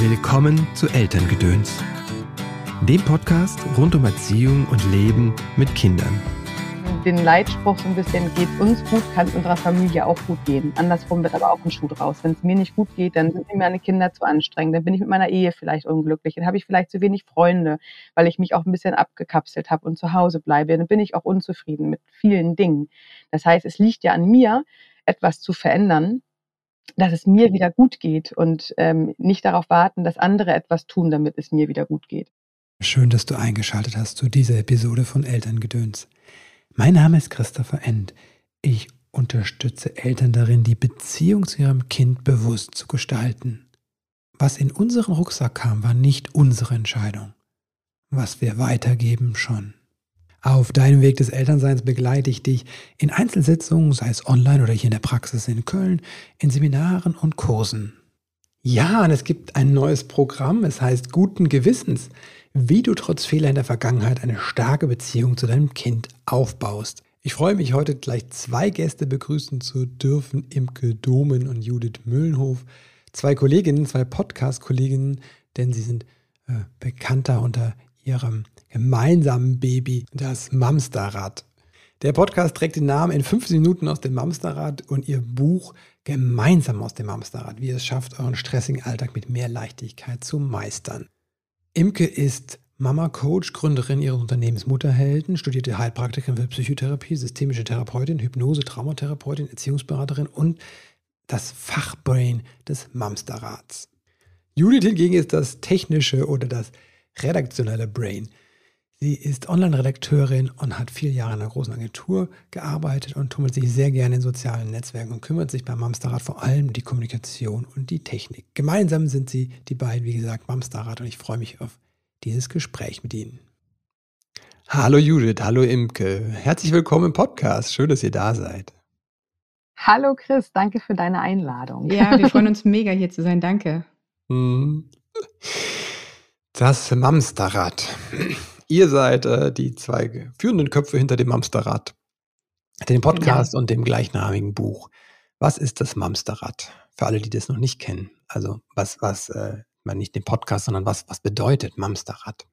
Willkommen zu Elterngedöns, dem Podcast rund um Erziehung und Leben mit Kindern. Den Leitspruch so ein bisschen, geht uns gut, kann es unserer Familie auch gut gehen. Andersrum wird aber auch ein Schuh draus. Wenn es mir nicht gut geht, dann sind mir meine Kinder zu anstrengend, dann bin ich mit meiner Ehe vielleicht unglücklich, dann habe ich vielleicht zu wenig Freunde, weil ich mich auch ein bisschen abgekapselt habe und zu Hause bleibe. Dann bin ich auch unzufrieden mit vielen Dingen. Das heißt, es liegt ja an mir, etwas zu verändern dass es mir wieder gut geht und ähm, nicht darauf warten, dass andere etwas tun, damit es mir wieder gut geht. Schön, dass du eingeschaltet hast zu dieser Episode von Elterngedöns. Mein Name ist Christopher End. Ich unterstütze Eltern darin, die Beziehung zu ihrem Kind bewusst zu gestalten. Was in unseren Rucksack kam, war nicht unsere Entscheidung. Was wir weitergeben, schon. Auf deinem Weg des Elternseins begleite ich dich in Einzelsitzungen, sei es online oder hier in der Praxis in Köln, in Seminaren und Kursen. Ja, und es gibt ein neues Programm, es heißt Guten Gewissens, wie du trotz Fehler in der Vergangenheit eine starke Beziehung zu deinem Kind aufbaust. Ich freue mich heute gleich zwei Gäste begrüßen zu dürfen, Imke Domen und Judith Müllenhof. Zwei Kolleginnen, zwei Podcast-Kolleginnen, denn sie sind äh, bekannter unter ihrem gemeinsamen Baby, das Mamsterrad. Der Podcast trägt den Namen in 15 Minuten aus dem Mamsterrad und ihr Buch gemeinsam aus dem Mamsterrad, wie es schafft, euren stressigen Alltag mit mehr Leichtigkeit zu meistern. Imke ist Mama-Coach, Gründerin ihres Unternehmens Mutterhelden, studierte Heilpraktikerin für Psychotherapie, systemische Therapeutin, Hypnose, Traumatherapeutin, Erziehungsberaterin und das Fachbrain des Mamsterrads. Judith hingegen ist das technische oder das redaktionelle Brain. Sie ist Online-Redakteurin und hat vier Jahre in einer großen Agentur gearbeitet und tummelt sich sehr gerne in sozialen Netzwerken und kümmert sich beim Mamsterrad vor allem um die Kommunikation und die Technik. Gemeinsam sind sie die beiden, wie gesagt, Mamsterrad und ich freue mich auf dieses Gespräch mit Ihnen. Hallo Judith, hallo Imke. Herzlich willkommen im Podcast. Schön, dass ihr da seid. Hallo Chris, danke für deine Einladung. Ja, wir freuen uns mega hier zu sein. Danke. Hm. Das Mamsterrad. Ihr seid äh, die zwei führenden Köpfe hinter dem Mamsterrad, dem Podcast ja. und dem gleichnamigen Buch. Was ist das Mamsterrad? Für alle, die das noch nicht kennen. Also was, was, äh, man nicht den Podcast, sondern was, was bedeutet Mamsterrad?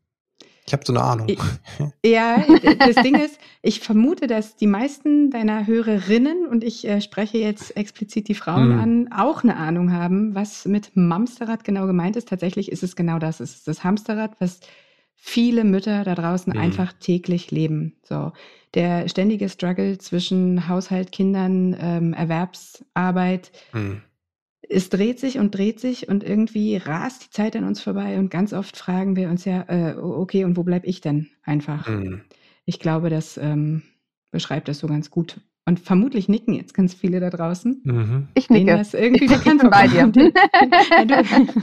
Ich habe so eine Ahnung. Ja, das Ding ist, ich vermute, dass die meisten deiner Hörerinnen, und ich äh, spreche jetzt explizit die Frauen mm. an, auch eine Ahnung haben, was mit Mamsterrad genau gemeint ist. Tatsächlich ist es genau das. Es ist das Hamsterrad, was viele Mütter da draußen mhm. einfach täglich leben. So der ständige Struggle zwischen Haushalt, Kindern, ähm, Erwerbsarbeit. Mhm. Es dreht sich und dreht sich und irgendwie rast die Zeit an uns vorbei und ganz oft fragen wir uns ja, äh, okay, und wo bleibe ich denn einfach? Mhm. Ich glaube, das ähm, beschreibt das so ganz gut. Und vermutlich nicken jetzt ganz viele da draußen. Mhm. Ich nicke. Das irgendwie ich bekannt bei dir.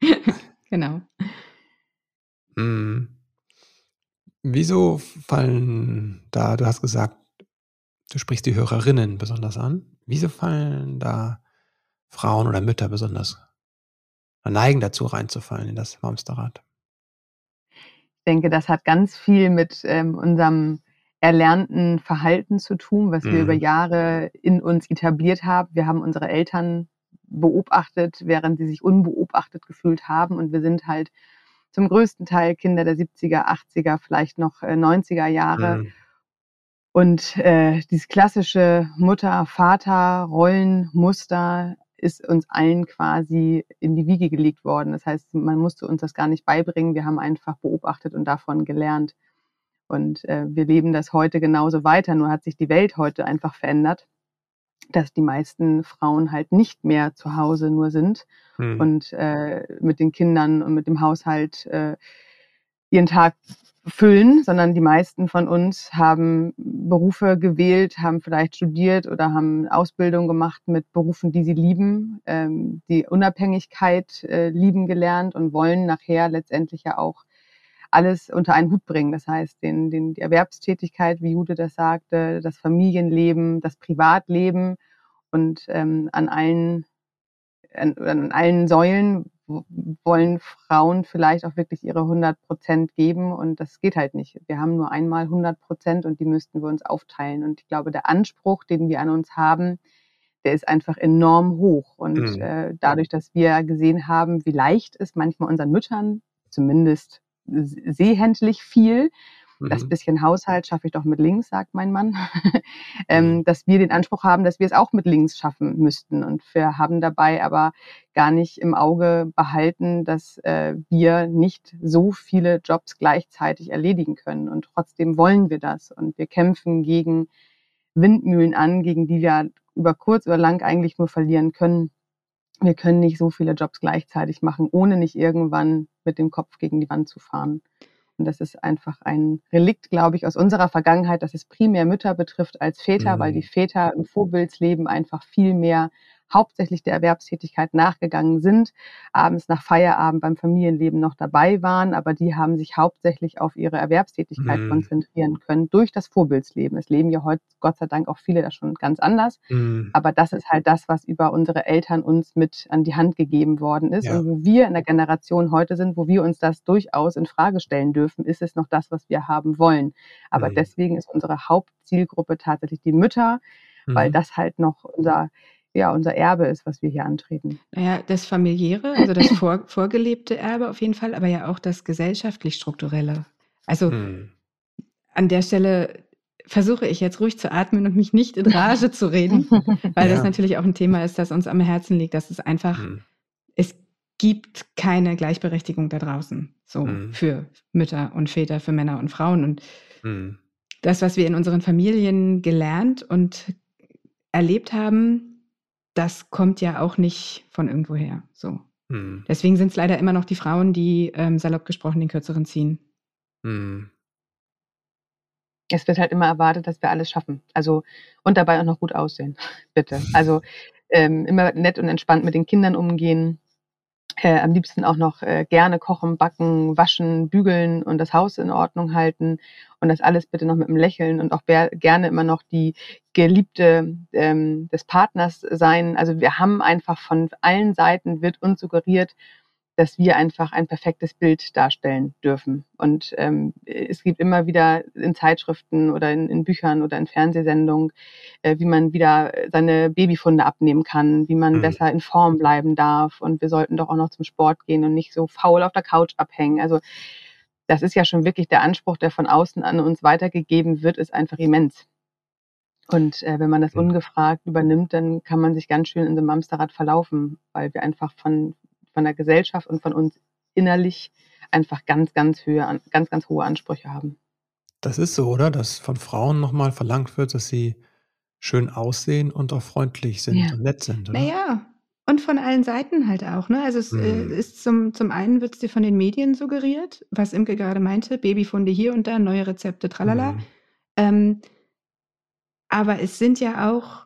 genau. Mhm. Wieso fallen da, du hast gesagt, du sprichst die Hörerinnen besonders an. Wieso fallen da Frauen oder Mütter besonders neigen dazu reinzufallen in das Mamsterrad? Ich denke, das hat ganz viel mit ähm, unserem erlernten Verhalten zu tun, was mhm. wir über mhm. Jahre in uns etabliert haben. Wir haben unsere Eltern beobachtet, während sie sich unbeobachtet gefühlt haben und wir sind halt zum größten Teil Kinder der 70er, 80er, vielleicht noch 90er äh, Jahre. Mhm. Und äh, dieses klassische Mutter-Vater-Rollenmuster ist uns allen quasi in die Wiege gelegt worden. Das heißt, man musste uns das gar nicht beibringen. Wir haben einfach beobachtet und davon gelernt. Und äh, wir leben das heute genauso weiter. Nur hat sich die Welt heute einfach verändert dass die meisten Frauen halt nicht mehr zu Hause nur sind mhm. und äh, mit den Kindern und mit dem Haushalt äh, ihren Tag füllen, sondern die meisten von uns haben Berufe gewählt, haben vielleicht studiert oder haben Ausbildung gemacht mit Berufen, die sie lieben, ähm, die Unabhängigkeit äh, lieben gelernt und wollen nachher letztendlich ja auch alles unter einen Hut bringen. Das heißt, den, den, die Erwerbstätigkeit, wie Jude das sagte, das Familienleben, das Privatleben und ähm, an allen an, an allen Säulen wollen Frauen vielleicht auch wirklich ihre 100 Prozent geben und das geht halt nicht. Wir haben nur einmal 100 Prozent und die müssten wir uns aufteilen. Und ich glaube, der Anspruch, den wir an uns haben, der ist einfach enorm hoch. Und mhm. äh, dadurch, dass wir gesehen haben, wie leicht es manchmal unseren Müttern, zumindest sehhändlich viel, das mhm. bisschen Haushalt schaffe ich doch mit links, sagt mein Mann. ähm, mhm. dass wir den Anspruch haben, dass wir es auch mit links schaffen müssten. Und wir haben dabei aber gar nicht im Auge behalten, dass äh, wir nicht so viele Jobs gleichzeitig erledigen können. Und trotzdem wollen wir das. Und wir kämpfen gegen Windmühlen an, gegen die wir über kurz oder lang eigentlich nur verlieren können. Wir können nicht so viele Jobs gleichzeitig machen, ohne nicht irgendwann mit dem Kopf gegen die Wand zu fahren. Und das ist einfach ein Relikt, glaube ich, aus unserer Vergangenheit, dass es primär Mütter betrifft als Väter, mhm. weil die Väter im Vorbildsleben einfach viel mehr hauptsächlich der Erwerbstätigkeit nachgegangen sind, abends nach Feierabend beim Familienleben noch dabei waren, aber die haben sich hauptsächlich auf ihre Erwerbstätigkeit mhm. konzentrieren können durch das Vorbildsleben. Es leben ja heute Gott sei Dank auch viele da schon ganz anders, mhm. aber das ist halt das, was über unsere Eltern uns mit an die Hand gegeben worden ist ja. und wo wir in der Generation heute sind, wo wir uns das durchaus in Frage stellen dürfen, ist es noch das, was wir haben wollen. Aber mhm. deswegen ist unsere Hauptzielgruppe tatsächlich die Mütter, weil mhm. das halt noch unser ja, unser Erbe ist, was wir hier antreten. Naja, das familiäre, also das vor, vorgelebte Erbe auf jeden Fall, aber ja auch das gesellschaftlich-strukturelle. Also hm. an der Stelle versuche ich jetzt ruhig zu atmen und mich nicht in Rage zu reden, weil ja. das natürlich auch ein Thema ist, das uns am Herzen liegt. Das ist einfach, hm. es gibt keine Gleichberechtigung da draußen, so hm. für Mütter und Väter, für Männer und Frauen. Und hm. das, was wir in unseren Familien gelernt und erlebt haben, das kommt ja auch nicht von irgendwoher. So. Hm. Deswegen sind es leider immer noch die Frauen, die ähm, salopp gesprochen den kürzeren ziehen. Hm. Es wird halt immer erwartet, dass wir alles schaffen. Also und dabei auch noch gut aussehen, bitte. Also ähm, immer nett und entspannt mit den Kindern umgehen, äh, am liebsten auch noch äh, gerne kochen, backen, waschen, bügeln und das Haus in Ordnung halten und das alles bitte noch mit einem Lächeln und auch gerne immer noch die Geliebte ähm, des Partners sein. Also wir haben einfach von allen Seiten wird uns suggeriert, dass wir einfach ein perfektes Bild darstellen dürfen. Und ähm, es gibt immer wieder in Zeitschriften oder in, in Büchern oder in Fernsehsendungen, äh, wie man wieder seine Babyfunde abnehmen kann, wie man mhm. besser in Form bleiben darf. Und wir sollten doch auch noch zum Sport gehen und nicht so faul auf der Couch abhängen. Also das ist ja schon wirklich der Anspruch, der von außen an uns weitergegeben wird, ist einfach immens. Und äh, wenn man das mhm. ungefragt übernimmt, dann kann man sich ganz schön in so einem Hamsterrad verlaufen, weil wir einfach von, von der Gesellschaft und von uns innerlich einfach ganz, ganz, Höhe, ganz, ganz hohe Ansprüche haben. Das ist so, oder? Dass von Frauen nochmal verlangt wird, dass sie schön aussehen und auch freundlich sind ja. und nett sind, oder? Naja, und von allen Seiten halt auch, ne? Also es mhm. ist zum, zum einen wird es dir von den Medien suggeriert, was Imke gerade meinte, Babyfunde hier und da, neue Rezepte, tralala. Mhm. Ähm, aber es sind ja auch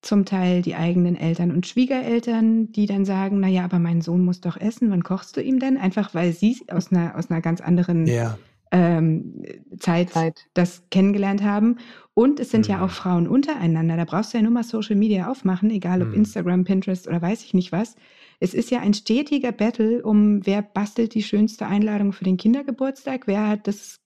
zum Teil die eigenen Eltern und Schwiegereltern, die dann sagen, naja, aber mein Sohn muss doch essen, wann kochst du ihm denn? Einfach weil sie aus einer, aus einer ganz anderen ja. ähm, Zeit, Zeit, das kennengelernt haben. Und es sind mhm. ja auch Frauen untereinander. Da brauchst du ja nur mal Social Media aufmachen, egal ob mhm. Instagram, Pinterest oder weiß ich nicht was. Es ist ja ein stetiger Battle um, wer bastelt die schönste Einladung für den Kindergeburtstag, wer hat das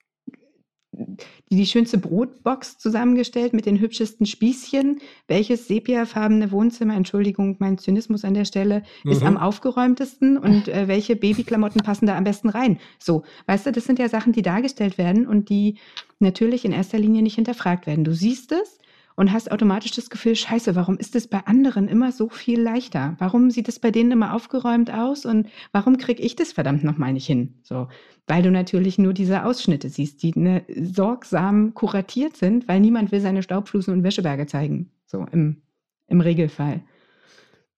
die, die schönste Brotbox zusammengestellt mit den hübschesten Spießchen. Welches sepiafarbene Wohnzimmer, Entschuldigung, mein Zynismus an der Stelle, mhm. ist am aufgeräumtesten und äh, welche Babyklamotten passen da am besten rein? So, weißt du, das sind ja Sachen, die dargestellt werden und die natürlich in erster Linie nicht hinterfragt werden. Du siehst es und hast automatisch das Gefühl, scheiße, warum ist es bei anderen immer so viel leichter? Warum sieht es bei denen immer aufgeräumt aus und warum kriege ich das verdammt nochmal nicht hin? So, weil du natürlich nur diese Ausschnitte siehst, die ne, sorgsam kuratiert sind, weil niemand will seine Staubflusen und Wäscheberge zeigen. So im, im Regelfall.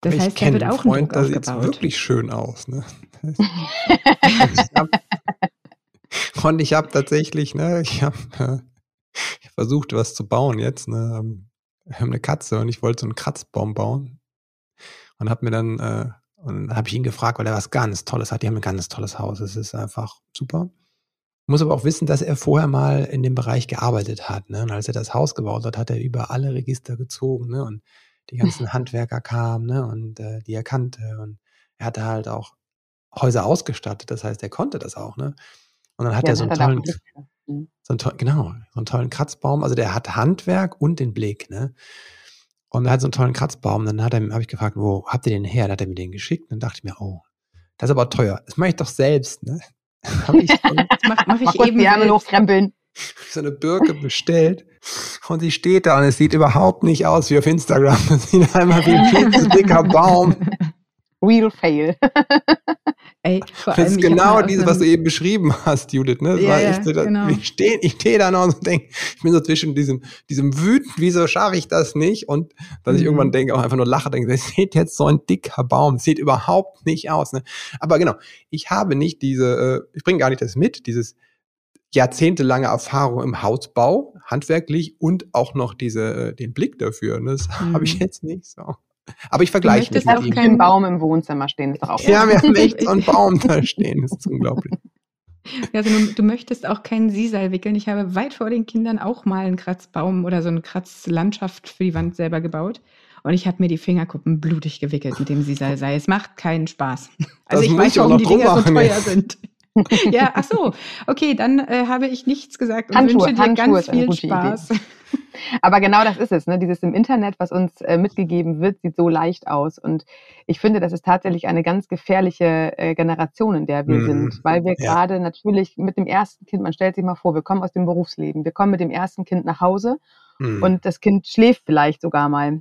Das heißt, da wird auch Freund, ein Druck da sieht wirklich schön aus. Ne? und ich habe tatsächlich, ne, ich habe äh, ich versucht, was zu bauen jetzt. Ne? Ähm, wir haben eine Katze und ich wollte so einen Kratzbaum bauen. Und habe mir dann, äh, und habe ich ihn gefragt, weil er was ganz Tolles hat. Die haben ein ganz tolles Haus. Es ist einfach super. Muss aber auch wissen, dass er vorher mal in dem Bereich gearbeitet hat. Ne? Und als er das Haus gebaut hat, hat er über alle Register gezogen. Ne? Und die ganzen Handwerker kamen ne? und äh, die er kannte. Und er hatte halt auch Häuser ausgestattet. Das heißt, er konnte das auch. Ne? Und dann hat ja, er so einen tollen, Mhm. So einen, genau, so einen tollen Kratzbaum. Also der hat Handwerk und den Blick, ne? Und er hat so einen tollen Kratzbaum. Dann habe ich gefragt, wo habt ihr den her? Dann hat er mir den geschickt. Dann dachte ich mir, oh, das ist aber teuer. Das mache ich doch selbst. Ne? ich so, mach, mach ich eben die Ärmel hochkrempeln. So eine Birke bestellt und sie steht da und es sieht überhaupt nicht aus wie auf Instagram. Es sieht einfach wie ein viel dicker Baum. Real Fail. Ey, vor das ist genau dieses, was du eben beschrieben hast, Judith. Ne? Ja, ja, ich, genau. ich stehe ich steh da noch und denke, ich bin so zwischen diesem, diesem wütend, wieso schaffe ich das nicht? Und dass mhm. ich irgendwann denke, auch einfach nur lache, denke, es sieht jetzt so ein dicker Baum, sieht überhaupt nicht aus. Ne? Aber genau, ich habe nicht diese, äh, ich bringe gar nicht das mit, dieses jahrzehntelange Erfahrung im Hausbau, handwerklich und auch noch diese, äh, den Blick dafür. Ne? Das mhm. habe ich jetzt nicht so. Aber ich vergleiche nicht mit ihm. keinen Baum im Wohnzimmer stehen. Ist doch auch ja, wir haben echt so einen Baum da stehen. Das ist unglaublich. Also du, du, möchtest auch keinen Sisal wickeln. Ich habe weit vor den Kindern auch mal einen Kratzbaum oder so eine Kratzlandschaft für die Wand selber gebaut. Und ich habe mir die Fingerkuppen blutig gewickelt mit dem Sisal. Sei. Es macht keinen Spaß. Also das ich weiß, warum die Dinger so teuer sind. ja, ach so. Okay, dann äh, habe ich nichts gesagt und Handschuhe, wünsche dir Handschuhe ganz viel Spaß. Idee. Aber genau das ist es. Ne? Dieses im Internet, was uns äh, mitgegeben wird, sieht so leicht aus. Und ich finde, das ist tatsächlich eine ganz gefährliche äh, Generation, in der wir mm, sind. Weil wir ja. gerade natürlich mit dem ersten Kind, man stellt sich mal vor, wir kommen aus dem Berufsleben, wir kommen mit dem ersten Kind nach Hause mm. und das Kind schläft vielleicht sogar mal.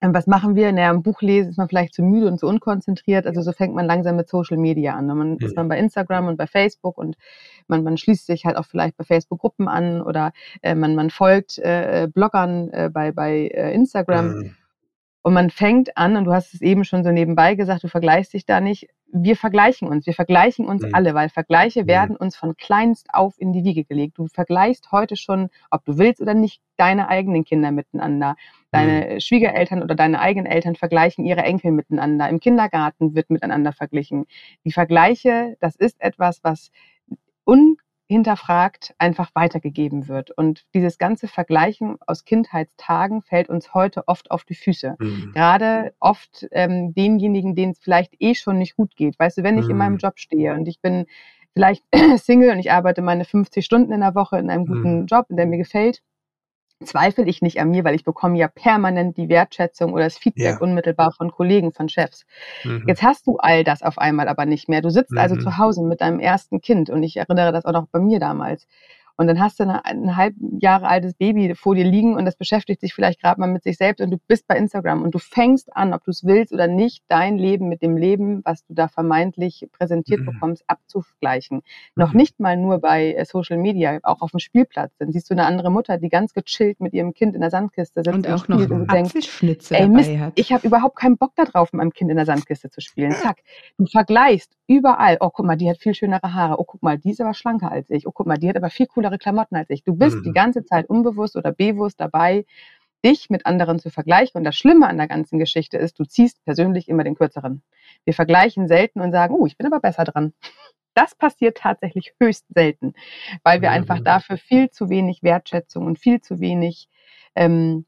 Ähm, was machen wir? Naja, im Buch lesen ist man vielleicht zu müde und zu unkonzentriert. Also so fängt man langsam mit Social Media an. Man mhm. ist dann bei Instagram und bei Facebook und man, man schließt sich halt auch vielleicht bei Facebook Gruppen an oder äh, man, man folgt äh, Bloggern äh, bei, bei äh, Instagram. Mhm. Und man fängt an, und du hast es eben schon so nebenbei gesagt, du vergleichst dich da nicht. Wir vergleichen uns, wir vergleichen uns mhm. alle, weil Vergleiche mhm. werden uns von kleinst auf in die Wiege gelegt. Du vergleichst heute schon, ob du willst oder nicht, deine eigenen Kinder miteinander. Deine mhm. Schwiegereltern oder deine eigenen Eltern vergleichen ihre Enkel miteinander. Im Kindergarten wird miteinander verglichen. Die Vergleiche, das ist etwas, was un hinterfragt einfach weitergegeben wird. Und dieses ganze Vergleichen aus Kindheitstagen fällt uns heute oft auf die Füße. Mhm. Gerade oft ähm, denjenigen, denen es vielleicht eh schon nicht gut geht. Weißt du, wenn ich mhm. in meinem mhm. Job stehe und ich bin vielleicht Single und ich arbeite meine 50 Stunden in der Woche in einem guten mhm. Job, in der mir gefällt, zweifle ich nicht an mir, weil ich bekomme ja permanent die Wertschätzung oder das Feedback ja. unmittelbar von Kollegen, von Chefs. Mhm. Jetzt hast du all das auf einmal aber nicht mehr. Du sitzt also mhm. also zu Hause mit deinem ersten Kind und ich erinnere das auch noch bei mir damals. Und dann hast du eine, ein halb Jahre altes Baby vor dir liegen und das beschäftigt sich vielleicht gerade mal mit sich selbst und du bist bei Instagram und du fängst an, ob du es willst oder nicht, dein Leben mit dem Leben, was du da vermeintlich präsentiert mhm. bekommst, abzugleichen. Mhm. Noch nicht mal nur bei äh, Social Media, auch auf dem Spielplatz. Dann siehst du eine andere Mutter, die ganz gechillt mit ihrem Kind in der Sandkiste sitzt und, auch noch und denkst, ey Mist, hat. ich habe überhaupt keinen Bock darauf, mit meinem Kind in der Sandkiste zu spielen. Zack, du vergleichst überall. Oh, guck mal, die hat viel schönere Haare. Oh, guck mal, die ist aber schlanker als ich. Oh, guck mal, die hat aber viel coolere Klamotten als ich. Du bist mhm. die ganze Zeit unbewusst oder bewusst dabei, dich mit anderen zu vergleichen. Und das Schlimme an der ganzen Geschichte ist, du ziehst persönlich immer den kürzeren. Wir vergleichen selten und sagen, oh, ich bin aber besser dran. Das passiert tatsächlich höchst selten, weil wir mhm. einfach dafür viel zu wenig Wertschätzung und viel zu wenig ähm,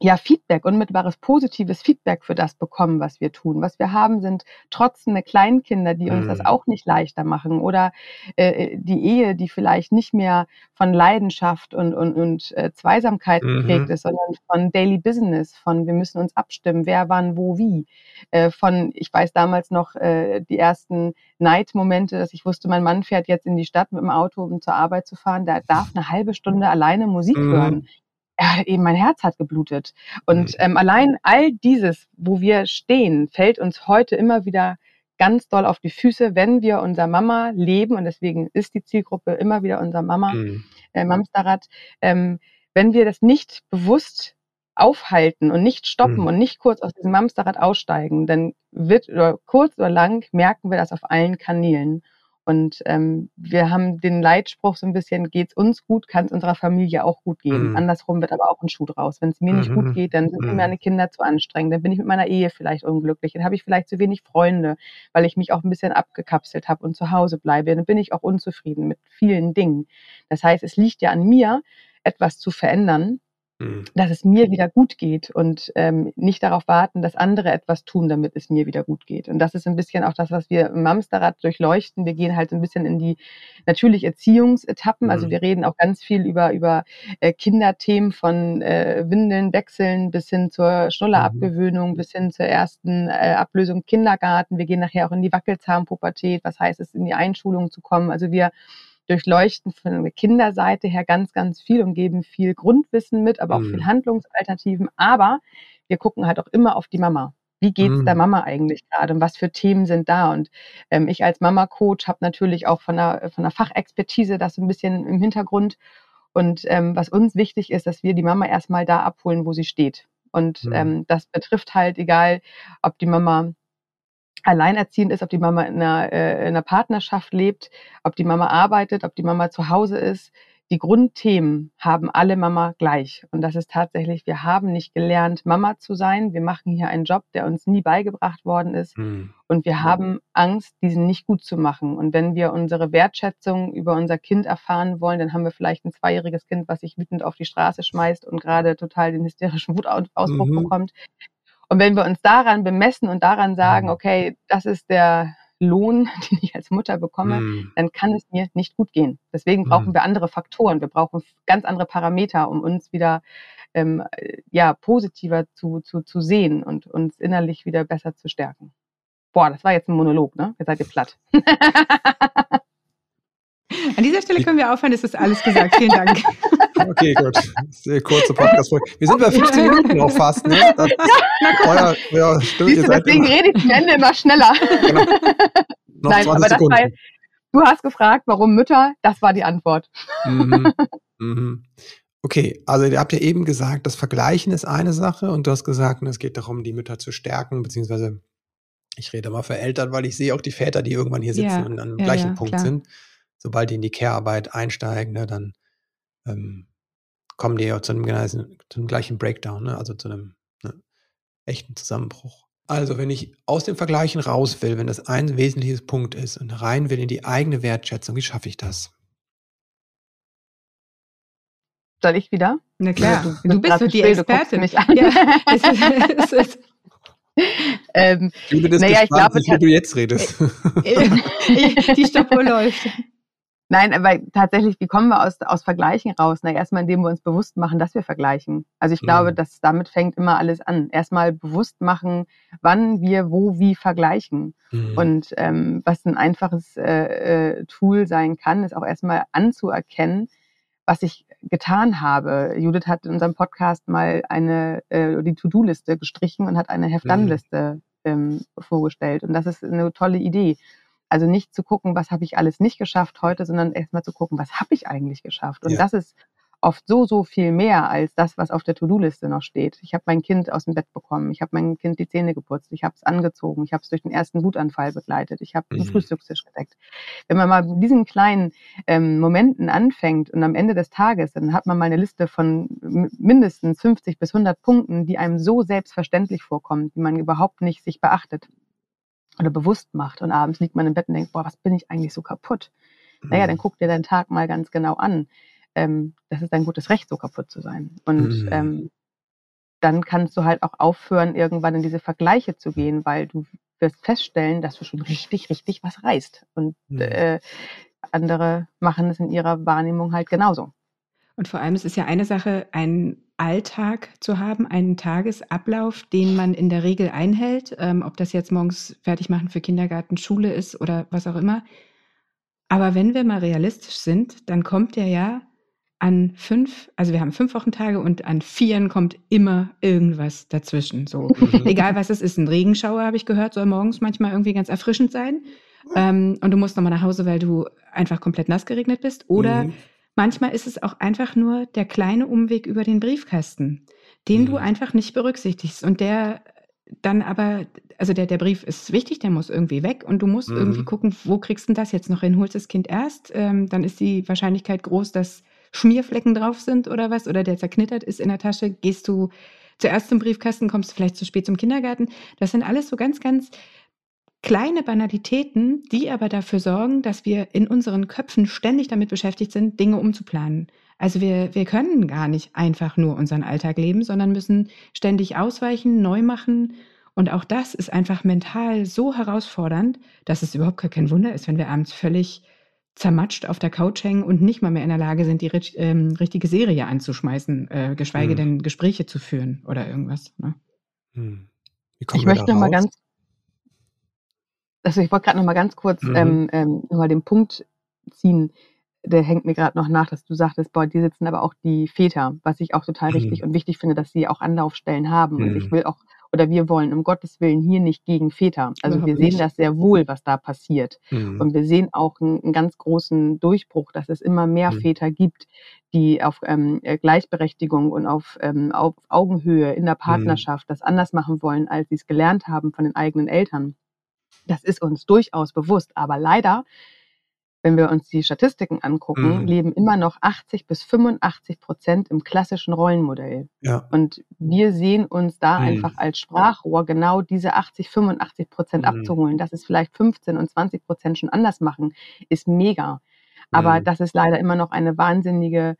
ja, Feedback, unmittelbares positives Feedback für das bekommen, was wir tun. Was wir haben, sind trotzende Kleinkinder, die uns mhm. das auch nicht leichter machen oder äh, die Ehe, die vielleicht nicht mehr von Leidenschaft und, und, und äh, Zweisamkeit mhm. geprägt ist, sondern von Daily Business, von wir müssen uns abstimmen, wer wann, wo, wie. Äh, von, ich weiß damals noch äh, die ersten Neidmomente, dass ich wusste, mein Mann fährt jetzt in die Stadt mit dem Auto, um zur Arbeit zu fahren, der darf eine halbe Stunde alleine Musik mhm. hören ja, eben mein Herz hat geblutet. Und mhm. ähm, allein all dieses, wo wir stehen, fällt uns heute immer wieder ganz doll auf die Füße, wenn wir unser Mama leben, und deswegen ist die Zielgruppe immer wieder unser Mama, mhm. äh, Mamsterrad, ähm, wenn wir das nicht bewusst aufhalten und nicht stoppen mhm. und nicht kurz aus diesem Mamsterrad aussteigen, dann wird oder kurz oder lang merken wir das auf allen Kanälen. Und ähm, wir haben den Leitspruch so ein bisschen, geht's uns gut, kann es unserer Familie auch gut gehen. Mhm. Andersrum wird aber auch ein Schuh draus. Wenn es mir mhm. nicht gut mhm. geht, dann sind mhm. mir meine Kinder zu anstrengend. Dann bin ich mit meiner Ehe vielleicht unglücklich. Dann habe ich vielleicht zu wenig Freunde, weil ich mich auch ein bisschen abgekapselt habe und zu Hause bleibe. Dann bin ich auch unzufrieden mit vielen Dingen. Das heißt, es liegt ja an mir, etwas zu verändern mhm. dass es mir wieder gut geht und ähm, nicht darauf warten, dass andere etwas tun, damit es mir wieder gut geht. Und das ist ein bisschen auch das, was wir im Mamsterrad durchleuchten. Wir gehen halt ein bisschen in die natürlich Erziehungsetappen. Also mhm. wir reden auch ganz viel über, über äh, Kinderthemen von äh, Windeln wechseln bis hin zur Schnullerabgewöhnung, mhm. bis hin zur ersten äh, Ablösung Kindergarten. Wir gehen nachher auch in die Wackelzahnpubertät. Was heißt es, in die Einschulung zu kommen? Also wir durchleuchten von der Kinderseite her ganz, ganz viel und geben viel Grundwissen mit, aber auch mhm. viel Handlungsalternativen. Aber wir gucken halt auch immer auf die Mama. Wie geht's mhm. der Mama eigentlich gerade und was für Themen sind da? Und ähm, ich als Mama-Coach habe natürlich auch von der, von der Fachexpertise das ein bisschen im Hintergrund. Und ähm, was uns wichtig ist, dass wir die Mama erstmal da abholen, wo sie steht. Und mhm. ähm, das betrifft halt, egal, ob die Mama alleinerziehend ist, ob die Mama in einer, äh, in einer Partnerschaft lebt, ob die Mama arbeitet, ob die Mama zu Hause ist. Die Grundthemen haben alle Mama gleich. Und das ist tatsächlich, wir haben nicht gelernt, Mama zu sein. Wir machen hier einen Job, der uns nie beigebracht worden ist. Mhm. Und wir haben Angst, diesen nicht gut zu machen. Und wenn wir unsere Wertschätzung über unser Kind erfahren wollen, dann haben wir vielleicht ein zweijähriges Kind, was sich wütend auf die Straße schmeißt und gerade total den hysterischen Wutausbruch mhm. bekommt. Und wenn wir uns daran bemessen und daran sagen, mhm. okay, das ist der Lohn, den ich als Mutter bekomme, mm. dann kann es mir nicht gut gehen. Deswegen brauchen mm. wir andere Faktoren. Wir brauchen ganz andere Parameter, um uns wieder ähm, ja, positiver zu, zu, zu sehen und uns innerlich wieder besser zu stärken. Boah, das war jetzt ein Monolog, ne? Ihr seid ihr platt. An dieser Stelle können wir aufhören, es ist alles gesagt. Vielen Dank. Okay, gut. Sehr kurze podcast -Folge. Wir sind bei 15 Minuten noch fast. Ne? Das, ja, ja, stimmt, Siehst du, deswegen immer. rede ich am Ende immer schneller. Genau. Nein, aber das war, du hast gefragt, warum Mütter, das war die Antwort. Mhm. Mhm. Okay, also ihr habt ja eben gesagt, das Vergleichen ist eine Sache und du hast gesagt, es geht darum, die Mütter zu stärken, beziehungsweise ich rede mal für Eltern, weil ich sehe auch die Väter, die irgendwann hier sitzen ja, und an dem ja, gleichen ja, Punkt klar. sind sobald die in die Care-Arbeit einsteigen, ne, dann ähm, kommen die ja zu einem, zu einem gleichen Breakdown, ne, also zu einem ne, echten Zusammenbruch. Also, wenn ich aus dem Vergleichen raus will, wenn das ein wesentliches Punkt ist und rein will in die eigene Wertschätzung, wie schaffe ich das? Soll ich wieder? Na klar, du, du, du bist so die Expertin. Mich an. Ja, es ist, es ist, ähm, Judith ist naja, gespannt, ich glaube, wie du jetzt redest. die Stoppuhr läuft. Nein, aber tatsächlich, wie kommen wir aus, aus Vergleichen raus? Na, erstmal, indem wir uns bewusst machen, dass wir vergleichen. Also ich glaube, mhm. dass damit fängt immer alles an. Erstmal bewusst machen, wann wir wo wie vergleichen. Mhm. Und ähm, was ein einfaches äh, äh, Tool sein kann, ist auch erstmal anzuerkennen, was ich getan habe. Judith hat in unserem Podcast mal eine äh, die To-Do-Liste gestrichen und hat eine Heft-Dann-Liste mhm. ähm, vorgestellt. Und das ist eine tolle Idee. Also nicht zu gucken, was habe ich alles nicht geschafft heute, sondern erstmal zu gucken, was habe ich eigentlich geschafft. Und ja. das ist oft so, so viel mehr als das, was auf der To-Do-Liste noch steht. Ich habe mein Kind aus dem Bett bekommen, ich habe mein Kind die Zähne geputzt, ich habe es angezogen, ich habe es durch den ersten Wutanfall begleitet, ich habe mhm. den Frühstückstisch gedeckt. Wenn man mal mit diesen kleinen ähm, Momenten anfängt und am Ende des Tages, dann hat man mal eine Liste von mindestens 50 bis 100 Punkten, die einem so selbstverständlich vorkommen, die man überhaupt nicht sich beachtet oder bewusst macht. Und abends liegt man im Bett und denkt, boah, was bin ich eigentlich so kaputt? Mhm. Naja, dann guck dir deinen Tag mal ganz genau an. Ähm, das ist dein gutes Recht, so kaputt zu sein. Und mhm. ähm, dann kannst du halt auch aufhören, irgendwann in diese Vergleiche zu gehen, weil du wirst feststellen, dass du schon richtig, richtig was reißt. Und mhm. äh, andere machen es in ihrer Wahrnehmung halt genauso. Und vor allem, es ist ja eine Sache, einen Alltag zu haben, einen Tagesablauf, den man in der Regel einhält, ähm, ob das jetzt morgens fertig machen für Kindergarten, Schule ist oder was auch immer. Aber wenn wir mal realistisch sind, dann kommt der ja an fünf, also wir haben fünf Wochentage und an vieren kommt immer irgendwas dazwischen. So, egal was es ist, ein Regenschauer habe ich gehört, soll morgens manchmal irgendwie ganz erfrischend sein. Ähm, und du musst nochmal nach Hause, weil du einfach komplett nass geregnet bist. Oder mhm. Manchmal ist es auch einfach nur der kleine Umweg über den Briefkasten, den mhm. du einfach nicht berücksichtigst und der dann aber, also der, der Brief ist wichtig, der muss irgendwie weg und du musst mhm. irgendwie gucken, wo kriegst du das jetzt noch hin? Holst das Kind erst, ähm, dann ist die Wahrscheinlichkeit groß, dass Schmierflecken drauf sind oder was oder der zerknittert ist in der Tasche. Gehst du zuerst zum Briefkasten, kommst du vielleicht zu spät zum Kindergarten. Das sind alles so ganz, ganz kleine Banalitäten, die aber dafür sorgen, dass wir in unseren Köpfen ständig damit beschäftigt sind, Dinge umzuplanen. Also wir, wir können gar nicht einfach nur unseren Alltag leben, sondern müssen ständig ausweichen, neu machen. Und auch das ist einfach mental so herausfordernd, dass es überhaupt kein Wunder ist, wenn wir abends völlig zermatscht auf der Couch hängen und nicht mal mehr in der Lage sind, die ähm, richtige Serie anzuschmeißen, äh, geschweige hm. denn Gespräche zu führen oder irgendwas. Ne? Hm. ich möchte noch mal ganz, also ich wollte gerade noch mal ganz kurz mhm. ähm, ähm, noch mal den Punkt ziehen, der hängt mir gerade noch nach, dass du sagtest, boah, die sitzen aber auch die Väter, was ich auch total mhm. richtig und wichtig finde, dass sie auch Anlaufstellen haben. Mhm. Und ich mhm. will auch, oder wir wollen um Gottes Willen hier nicht gegen Väter. Also Überhaupt wir sehen nicht. das sehr wohl, was da passiert. Mhm. Und wir sehen auch einen, einen, ganz großen Durchbruch, dass es immer mehr mhm. Väter gibt, die auf ähm, äh, Gleichberechtigung und auf, ähm, auf Augenhöhe in der mhm. Partnerschaft das anders machen wollen, als sie es gelernt haben von den eigenen Eltern. Das ist uns durchaus bewusst. Aber leider wenn wir uns die Statistiken angucken, mhm. leben immer noch 80 bis 85 Prozent im klassischen Rollenmodell. Ja. Und wir sehen uns da mhm. einfach als Sprachrohr genau diese 80, 85 Prozent mhm. abzuholen. Dass es vielleicht 15 und 20 Prozent schon anders machen, ist mega. Aber mhm. das ist leider immer noch eine wahnsinnige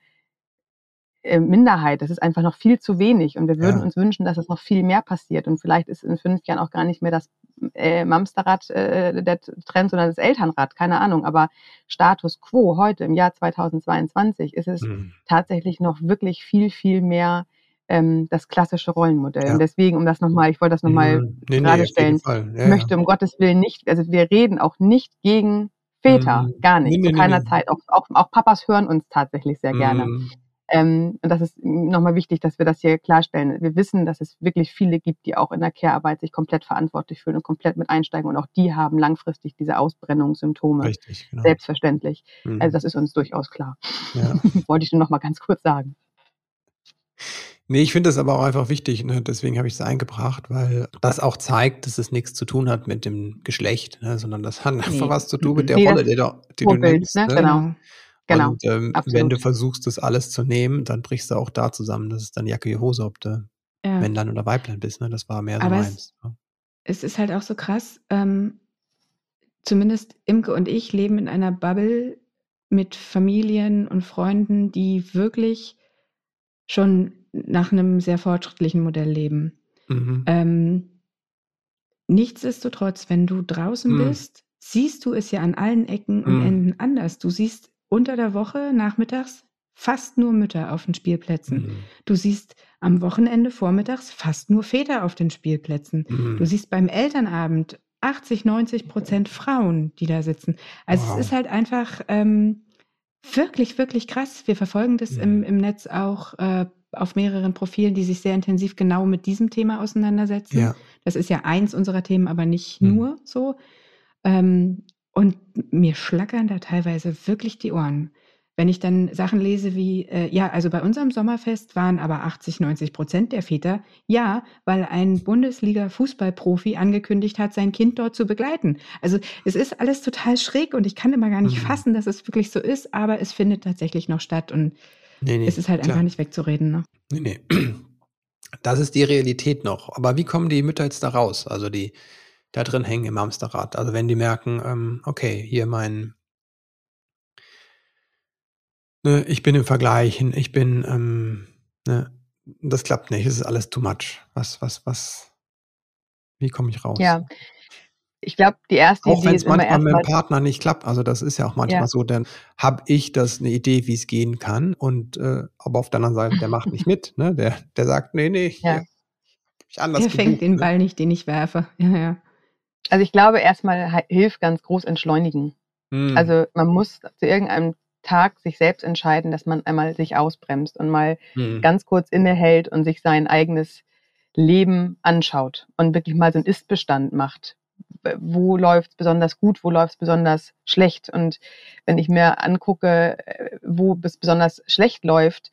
Minderheit. Das ist einfach noch viel zu wenig. Und wir würden ja. uns wünschen, dass es noch viel mehr passiert. Und vielleicht ist in fünf Jahren auch gar nicht mehr das äh, Mamsterrad äh, der Trend, sondern das Elternrad. Keine Ahnung. Aber Status quo heute im Jahr 2022 ist es mhm. tatsächlich noch wirklich viel, viel mehr ähm, das klassische Rollenmodell. Ja. Und deswegen, um das nochmal, ich wollte das nochmal mhm. nee, gerade nee, stellen, ja, möchte um Gottes Willen nicht, also wir reden auch nicht gegen Väter, mhm. gar nicht, nee, zu keiner Zeit. Auch, auch, auch Papas hören uns tatsächlich sehr gerne. Ähm, und das ist nochmal wichtig, dass wir das hier klarstellen. Wir wissen, dass es wirklich viele gibt, die auch in der Care-Arbeit sich komplett verantwortlich fühlen und komplett mit einsteigen. Und auch die haben langfristig diese Ausbrennungssymptome. Richtig, genau. Selbstverständlich. Mhm. Also das ist uns durchaus klar. Ja. Wollte ich nur noch mal ganz kurz sagen. Nee, ich finde das aber auch einfach wichtig, ne? deswegen habe ich es eingebracht, weil das auch zeigt, dass es nichts zu tun hat mit dem Geschlecht, ne? sondern das hat einfach nee. was zu tun mit der nee, Rolle, die, die du nimmst. Ne? Ne? Genau. Genau. Und ähm, wenn du versuchst, das alles zu nehmen, dann brichst du auch da zusammen. Das ist dann Jacke, die Hose, ob du ja. Männlein oder Weiblein bist. Ne? Das war mehr so Aber meins. Es, ja. es ist halt auch so krass. Ähm, zumindest Imke und ich leben in einer Bubble mit Familien und Freunden, die wirklich schon nach einem sehr fortschrittlichen Modell leben. Mhm. Ähm, nichtsdestotrotz, wenn du draußen mhm. bist, siehst du es ja an allen Ecken und mhm. Enden anders. Du siehst unter der Woche nachmittags fast nur Mütter auf den Spielplätzen. Mhm. Du siehst am Wochenende vormittags fast nur Väter auf den Spielplätzen. Mhm. Du siehst beim Elternabend 80, 90 Prozent Frauen, die da sitzen. Also wow. es ist halt einfach ähm, wirklich, wirklich krass. Wir verfolgen das mhm. im, im Netz auch äh, auf mehreren Profilen, die sich sehr intensiv genau mit diesem Thema auseinandersetzen. Ja. Das ist ja eins unserer Themen, aber nicht mhm. nur so. Ähm, und mir schlackern da teilweise wirklich die Ohren. Wenn ich dann Sachen lese wie, äh, ja, also bei unserem Sommerfest waren aber 80, 90 Prozent der Väter, ja, weil ein Bundesliga-Fußballprofi angekündigt hat, sein Kind dort zu begleiten. Also es ist alles total schräg und ich kann immer gar nicht mhm. fassen, dass es wirklich so ist, aber es findet tatsächlich noch statt und nee, nee, es ist halt klar. einfach nicht wegzureden. Ne? Nee, nee. Das ist die Realität noch. Aber wie kommen die Mütter jetzt da raus? Also die da drin hängen im Hamsterrad. Also wenn die merken, ähm, okay, hier mein, ne, ich bin im Vergleichen, ich bin, ähm, ne, das klappt nicht, es ist alles too much. Was, was, was, wie komme ich raus? Ja. Ich glaube, die erste auch wenn es manchmal mit dem Partner nicht klappt, also das ist ja auch manchmal ja. so, dann habe ich das eine Idee, wie es gehen kann, und äh, aber auf der anderen Seite, der macht nicht mit, ne? Der, der sagt, nee, nee, ja. ich anders. Der fängt den ne? Ball nicht, den ich werfe. Ja, ja. Also ich glaube, erstmal hilft ganz groß entschleunigen. Mhm. Also man muss zu irgendeinem Tag sich selbst entscheiden, dass man einmal sich ausbremst und mal mhm. ganz kurz innehält und sich sein eigenes Leben anschaut und wirklich mal so einen Ist-Bestand macht. Wo läuft es besonders gut, wo läuft es besonders schlecht? Und wenn ich mir angucke, äh, wo es besonders schlecht läuft,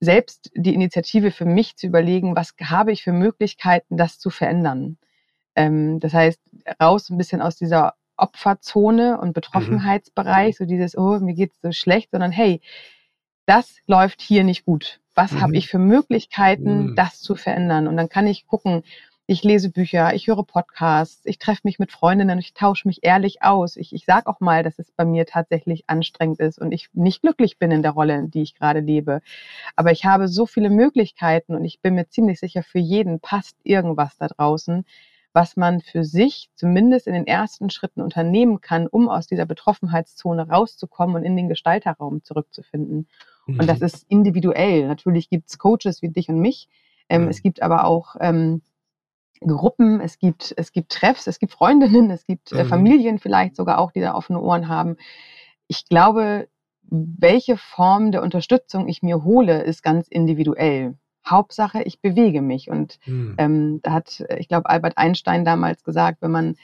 selbst die Initiative für mich zu überlegen, was habe ich für Möglichkeiten, das zu verändern. Ähm, das heißt, raus ein bisschen aus dieser Opferzone und mhm. Betroffenheitsbereich, mhm. so dieses, oh, mir geht's so schlecht, sondern hey, das läuft hier nicht gut. Was mhm. habe ich für Möglichkeiten, mhm. das zu verändern? Und dann kann ich gucken, ich lese Bücher, ich höre Podcasts, ich treffe mich mit Freundinnen, ich tausche mich ehrlich aus. Ich, ich sage auch mal, dass es bei mir tatsächlich anstrengend ist und ich nicht glücklich bin in der Rolle, in die ich gerade lebe. Aber ich habe so viele Möglichkeiten und ich bin mir ziemlich sicher, für jeden passt irgendwas da draußen, was man für sich zumindest in den ersten Schritten unternehmen kann, um aus dieser Betroffenheitszone rauszukommen und in den Gestalterraum zurückzufinden. Mhm. Und das mhm. ist individuell. Natürlich gibt es Coaches wie dich und mich. Ähm, mhm. Es gibt aber auch ähm, Gruppen, es gibt, es gibt Treffs, es gibt Freundinnen, es gibt äh, mhm. Familien vielleicht sogar auch, die da offene Ohren haben. Ich glaube, welche Form der Unterstützung ich mir hole, ist ganz individuell. Hauptsache, ich bewege mich. Und mhm. ähm, da hat, ich glaube, Albert Einstein damals gesagt, wenn man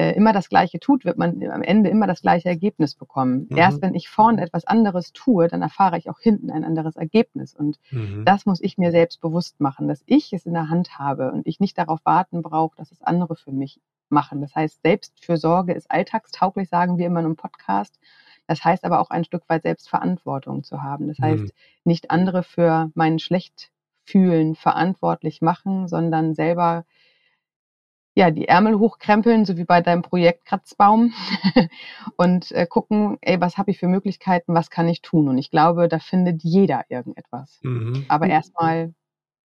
äh, immer das Gleiche tut, wird man am Ende immer das gleiche Ergebnis bekommen. Mhm. Erst wenn ich vorne etwas anderes tue, dann erfahre ich auch hinten ein anderes Ergebnis. Und mhm. das muss ich mir selbst bewusst machen, dass ich es in der Hand habe und ich nicht darauf warten brauche, dass es andere für mich machen. Das heißt, Selbstfürsorge ist alltagstauglich, sagen wir immer in einem Podcast. Das heißt aber auch ein Stück weit Selbstverantwortung zu haben. Das heißt, mhm. nicht andere für mein Schlechtfühlen verantwortlich machen, sondern selber ja, die Ärmel hochkrempeln, so wie bei deinem Projekt Kratzbaum und äh, gucken, ey, was habe ich für Möglichkeiten, was kann ich tun? Und ich glaube, da findet jeder irgendetwas. Mhm. Aber erstmal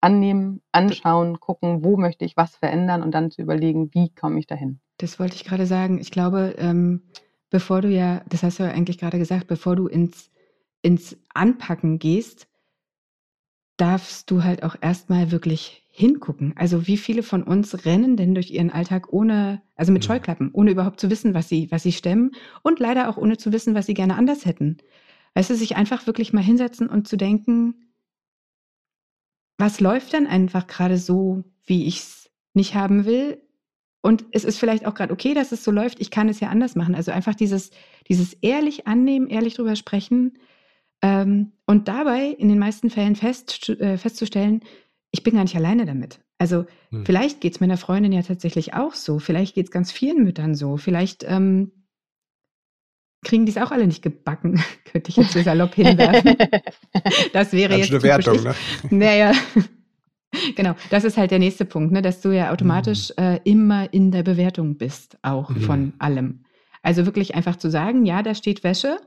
annehmen, anschauen, gucken, wo möchte ich was verändern und dann zu überlegen, wie komme ich dahin. Das wollte ich gerade sagen. Ich glaube, ähm, bevor du ja, das hast du ja eigentlich gerade gesagt, bevor du ins, ins Anpacken gehst, darfst du halt auch erstmal wirklich hingucken. Also wie viele von uns rennen denn durch ihren Alltag ohne, also mit Scheuklappen, ohne überhaupt zu wissen, was sie, was sie stemmen und leider auch ohne zu wissen, was sie gerne anders hätten. Weißt du, sich einfach wirklich mal hinsetzen und zu denken, was läuft denn einfach gerade so, wie ich es nicht haben will? Und es ist vielleicht auch gerade okay, dass es so läuft. Ich kann es ja anders machen. Also einfach dieses, dieses ehrlich annehmen, ehrlich drüber sprechen ähm, und dabei in den meisten Fällen fest, äh, festzustellen, ich bin gar nicht alleine damit. Also hm. vielleicht geht es meiner Freundin ja tatsächlich auch so. Vielleicht geht es ganz vielen Müttern so. Vielleicht ähm, kriegen die es auch alle nicht gebacken, könnte ich jetzt so salopp hinwerfen. das wäre jetzt eine Wertung, ne? Naja, genau. Das ist halt der nächste Punkt, ne? dass du ja automatisch mhm. äh, immer in der Bewertung bist, auch mhm. von allem. Also wirklich einfach zu sagen, ja, da steht Wäsche,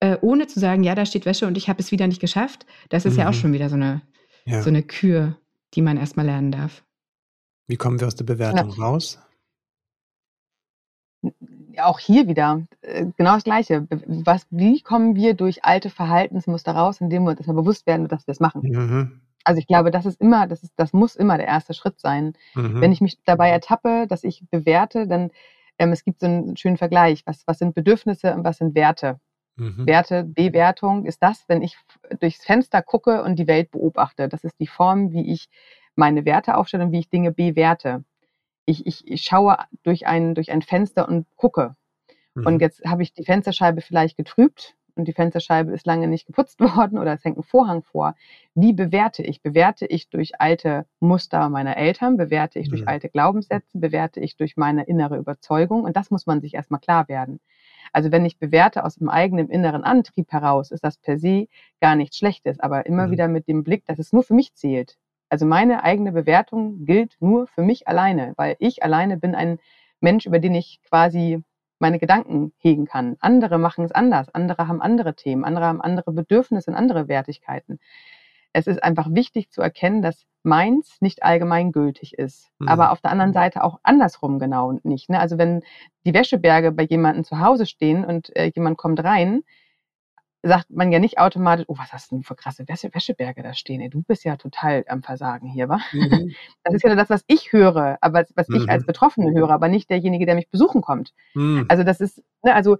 äh, ohne zu sagen, ja, da steht Wäsche und ich habe es wieder nicht geschafft. Das ist mhm. ja auch mhm. schon wieder so eine ja. so eine Kür, die man erstmal lernen darf. Wie kommen wir aus der Bewertung ja. raus? Auch hier wieder äh, genau das Gleiche. Was, wie kommen wir durch alte Verhaltensmuster raus, indem wir uns erstmal bewusst werden, dass wir es machen? Mhm. Also ich glaube, das ist immer, das ist, das muss immer der erste Schritt sein. Mhm. Wenn ich mich dabei ertappe, dass ich bewerte, dann ähm, es gibt so einen schönen Vergleich. Was, was sind Bedürfnisse und was sind Werte? Mhm. Werte, Bewertung ist das, wenn ich durchs Fenster gucke und die Welt beobachte. Das ist die Form, wie ich meine Werte aufstelle und wie ich Dinge bewerte. Ich, ich, ich schaue durch ein, durch ein Fenster und gucke. Mhm. Und jetzt habe ich die Fensterscheibe vielleicht getrübt und die Fensterscheibe ist lange nicht geputzt worden oder es hängt ein Vorhang vor. Wie bewerte ich? Bewerte ich durch alte Muster meiner Eltern? Bewerte ich mhm. durch alte Glaubenssätze? Bewerte ich durch meine innere Überzeugung? Und das muss man sich erstmal klar werden. Also wenn ich bewerte aus dem eigenen inneren Antrieb heraus, ist das per se gar nichts Schlechtes, aber immer mhm. wieder mit dem Blick, dass es nur für mich zählt. Also meine eigene Bewertung gilt nur für mich alleine, weil ich alleine bin ein Mensch, über den ich quasi meine Gedanken hegen kann. Andere machen es anders, andere haben andere Themen, andere haben andere Bedürfnisse und andere Wertigkeiten es ist einfach wichtig zu erkennen, dass meins nicht allgemeingültig ist. Mhm. Aber auf der anderen Seite auch andersrum genau nicht. Ne? Also wenn die Wäscheberge bei jemandem zu Hause stehen und äh, jemand kommt rein, sagt man ja nicht automatisch, oh, was hast du denn für krasse Wäsche, Wäscheberge da stehen? Ey, du bist ja total am Versagen hier, wa? Mhm. Das ist ja das, was ich höre, aber was mhm. ich als mhm. Betroffene höre, aber nicht derjenige, der mich besuchen kommt. Mhm. Also das ist, ne, also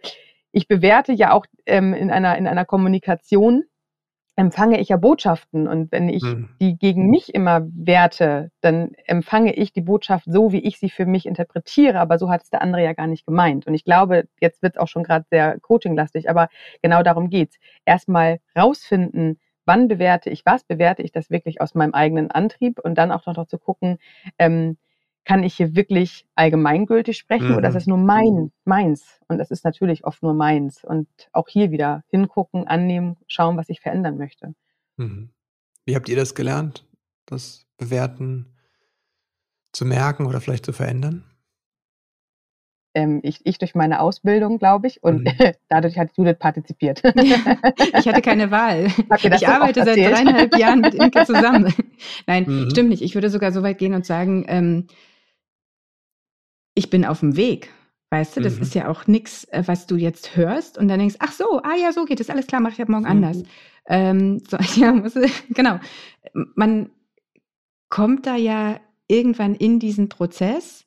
ich bewerte ja auch ähm, in einer in einer Kommunikation empfange ich ja Botschaften und wenn ich mhm. die gegen mich immer werte, dann empfange ich die Botschaft so, wie ich sie für mich interpretiere, aber so hat es der andere ja gar nicht gemeint. Und ich glaube, jetzt wird es auch schon gerade sehr coachinglastig, aber genau darum geht's. Erstmal rausfinden, wann bewerte ich was, bewerte ich das wirklich aus meinem eigenen Antrieb und dann auch noch zu gucken, ähm, kann ich hier wirklich allgemeingültig sprechen mhm. oder ist es nur mein, meins? Und es ist natürlich oft nur meins. Und auch hier wieder hingucken, annehmen, schauen, was ich verändern möchte. Mhm. Wie habt ihr das gelernt? Das Bewerten zu merken oder vielleicht zu verändern? Ähm, ich, ich durch meine Ausbildung, glaube ich, und mhm. dadurch hat Judith partizipiert. ich hatte keine Wahl. Ich arbeite seit dreieinhalb Jahren mit Imke zusammen. Nein, mhm. stimmt nicht. Ich würde sogar so weit gehen und sagen, ähm, ich bin auf dem Weg. Weißt du, das mhm. ist ja auch nichts, äh, was du jetzt hörst und dann denkst, ach so, ah ja, so geht es, alles klar, mache ich ab morgen mhm. anders. Ähm, so, ja, muss, genau. Man kommt da ja irgendwann in diesen Prozess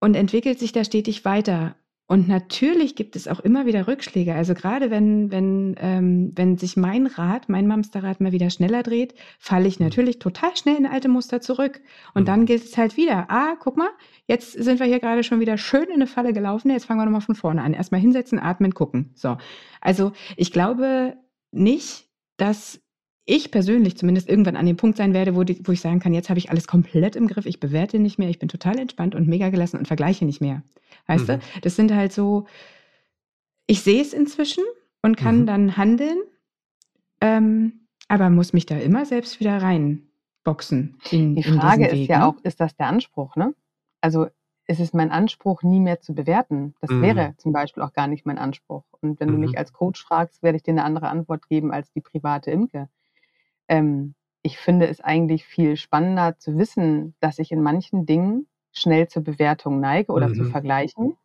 und entwickelt sich da stetig weiter. Und natürlich gibt es auch immer wieder Rückschläge. Also gerade wenn, wenn, ähm, wenn sich mein Rad, mein Mamsterrad mal wieder schneller dreht, falle ich mhm. natürlich total schnell in alte Muster zurück. Und mhm. dann gilt es halt wieder, ah, guck mal, jetzt sind wir hier gerade schon wieder schön in eine Falle gelaufen, jetzt fangen wir nochmal von vorne an. Erstmal hinsetzen, atmen, gucken. So. Also ich glaube nicht, dass ich persönlich zumindest irgendwann an dem Punkt sein werde, wo, die, wo ich sagen kann, jetzt habe ich alles komplett im Griff, ich bewerte nicht mehr, ich bin total entspannt und mega gelassen und vergleiche nicht mehr. Weißt mhm. du? Das sind halt so, ich sehe es inzwischen und kann mhm. dann handeln, ähm, aber muss mich da immer selbst wieder reinboxen. In, die Frage ist Weg, ja ne? auch, ist das der Anspruch, ne? Also ist es mein Anspruch, nie mehr zu bewerten. Das mhm. wäre zum Beispiel auch gar nicht mein Anspruch. Und wenn mhm. du mich mhm. als Coach fragst, werde ich dir eine andere Antwort geben als die private Imke. Ähm, ich finde es eigentlich viel spannender zu wissen, dass ich in manchen Dingen schnell zur Bewertung neige oder mhm. zu vergleichen.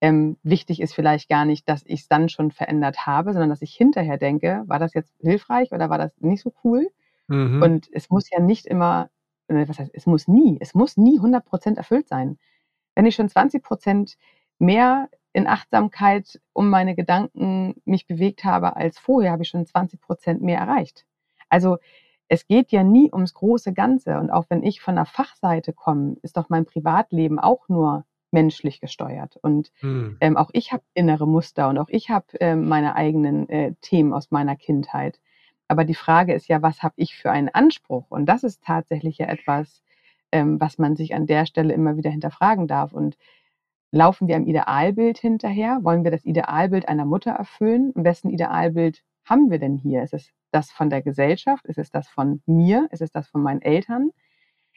Ähm, wichtig ist vielleicht gar nicht, dass ich es dann schon verändert habe, sondern dass ich hinterher denke, war das jetzt hilfreich oder war das nicht so cool? Mhm. Und es muss ja nicht immer, äh, was heißt, es muss nie, es muss nie 100 Prozent erfüllt sein. Wenn ich schon 20 Prozent mehr in Achtsamkeit um meine Gedanken mich bewegt habe als vorher, habe ich schon 20 Prozent mehr erreicht. Also es geht ja nie ums große Ganze. Und auch wenn ich von der Fachseite komme, ist doch mein Privatleben auch nur menschlich gesteuert. Und hm. ähm, auch ich habe innere Muster und auch ich habe ähm, meine eigenen äh, Themen aus meiner Kindheit. Aber die Frage ist ja, was habe ich für einen Anspruch? Und das ist tatsächlich ja etwas, ähm, was man sich an der Stelle immer wieder hinterfragen darf. Und laufen wir einem Idealbild hinterher? Wollen wir das Idealbild einer Mutter erfüllen? Im wessen Idealbild haben wir denn hier? Ist es das von der Gesellschaft? Ist es das von mir? Ist es das von meinen Eltern?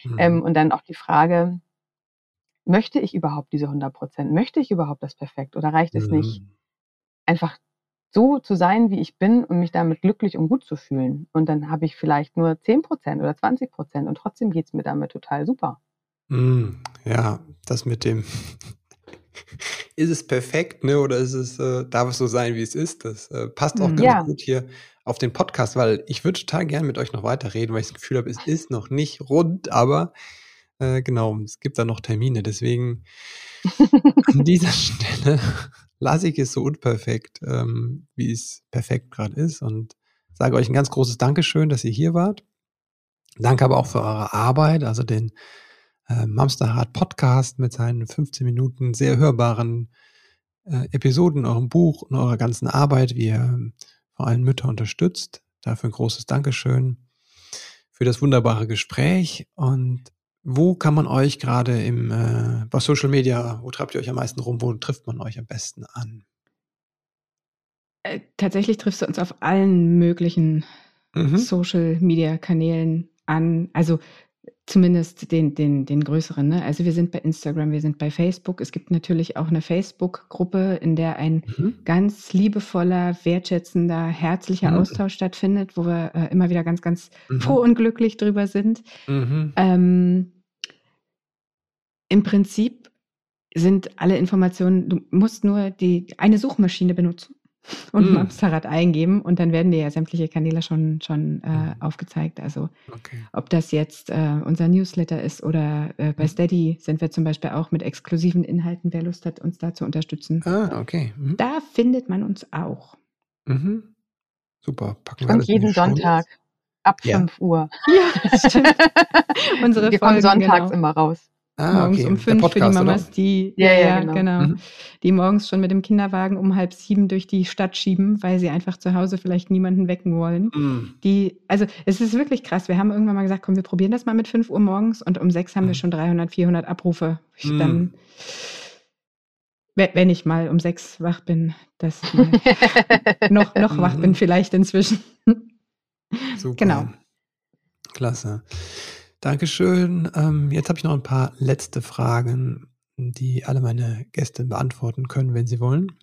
Mhm. Ähm, und dann auch die Frage, möchte ich überhaupt diese 100 Prozent? Möchte ich überhaupt das perfekt? Oder reicht es mhm. nicht, einfach so zu sein, wie ich bin und mich damit glücklich und gut zu fühlen? Und dann habe ich vielleicht nur 10 Prozent oder 20 Prozent und trotzdem geht es mir damit total super. Mhm. Ja, das mit dem ist es perfekt, ne? Oder ist es, äh, darf es so sein, wie es ist? Das äh, passt auch mhm. ganz ja. gut hier auf den Podcast, weil ich würde total gerne mit euch noch weiterreden, weil ich das Gefühl habe, es ist noch nicht rund, aber äh, genau, es gibt da noch Termine. Deswegen an dieser Stelle lasse ich es so unperfekt, ähm, wie es perfekt gerade ist und sage euch ein ganz großes Dankeschön, dass ihr hier wart. Danke aber auch für eure Arbeit, also den äh, Mamsterhard Podcast mit seinen 15 Minuten sehr hörbaren äh, Episoden, eurem Buch und eurer ganzen Arbeit, wie ihr ähm, vor allem Mütter unterstützt. Dafür ein großes Dankeschön für das wunderbare Gespräch. Und wo kann man euch gerade im äh, bei Social Media, wo treibt ihr euch am meisten rum? Wo trifft man euch am besten an? Äh, tatsächlich triffst du uns auf allen möglichen mhm. Social Media Kanälen an. Also Zumindest den, den, den größeren. Ne? Also wir sind bei Instagram, wir sind bei Facebook. Es gibt natürlich auch eine Facebook-Gruppe, in der ein mhm. ganz liebevoller, wertschätzender, herzlicher mhm. Austausch stattfindet, wo wir äh, immer wieder ganz, ganz mhm. froh und glücklich drüber sind. Mhm. Ähm, Im Prinzip sind alle Informationen, du musst nur die eine Suchmaschine benutzen und mm. Mamsterrad eingeben und dann werden dir ja sämtliche Kanäle schon, schon äh, mm. aufgezeigt. Also okay. ob das jetzt äh, unser Newsletter ist oder äh, bei mhm. Steady sind wir zum Beispiel auch mit exklusiven Inhalten, wer Lust hat, uns da zu unterstützen. Ah, okay. Mhm. Da findet man uns auch. Mhm. Super. Packen wir und jeden Sonntag ab ja. 5 Uhr. Ja, stimmt. Unsere wir Folgen, kommen sonntags genau. immer raus. Ah, morgens okay. um fünf Podcast, für die Mamas, die, ja, ja, genau. genau mhm. die morgens schon mit dem Kinderwagen um halb sieben durch die Stadt schieben, weil sie einfach zu Hause vielleicht niemanden wecken wollen. Mhm. Die, also es ist wirklich krass. Wir haben irgendwann mal gesagt, komm, wir probieren das mal mit fünf Uhr morgens und um sechs haben mhm. wir schon 300, 400 Abrufe. Ich mhm. dann, wenn ich mal um sechs wach bin, dass ich noch, noch wach bin, mhm. vielleicht inzwischen. Super. Genau. Klasse. Dankeschön. Ähm, jetzt habe ich noch ein paar letzte Fragen, die alle meine Gäste beantworten können, wenn sie wollen.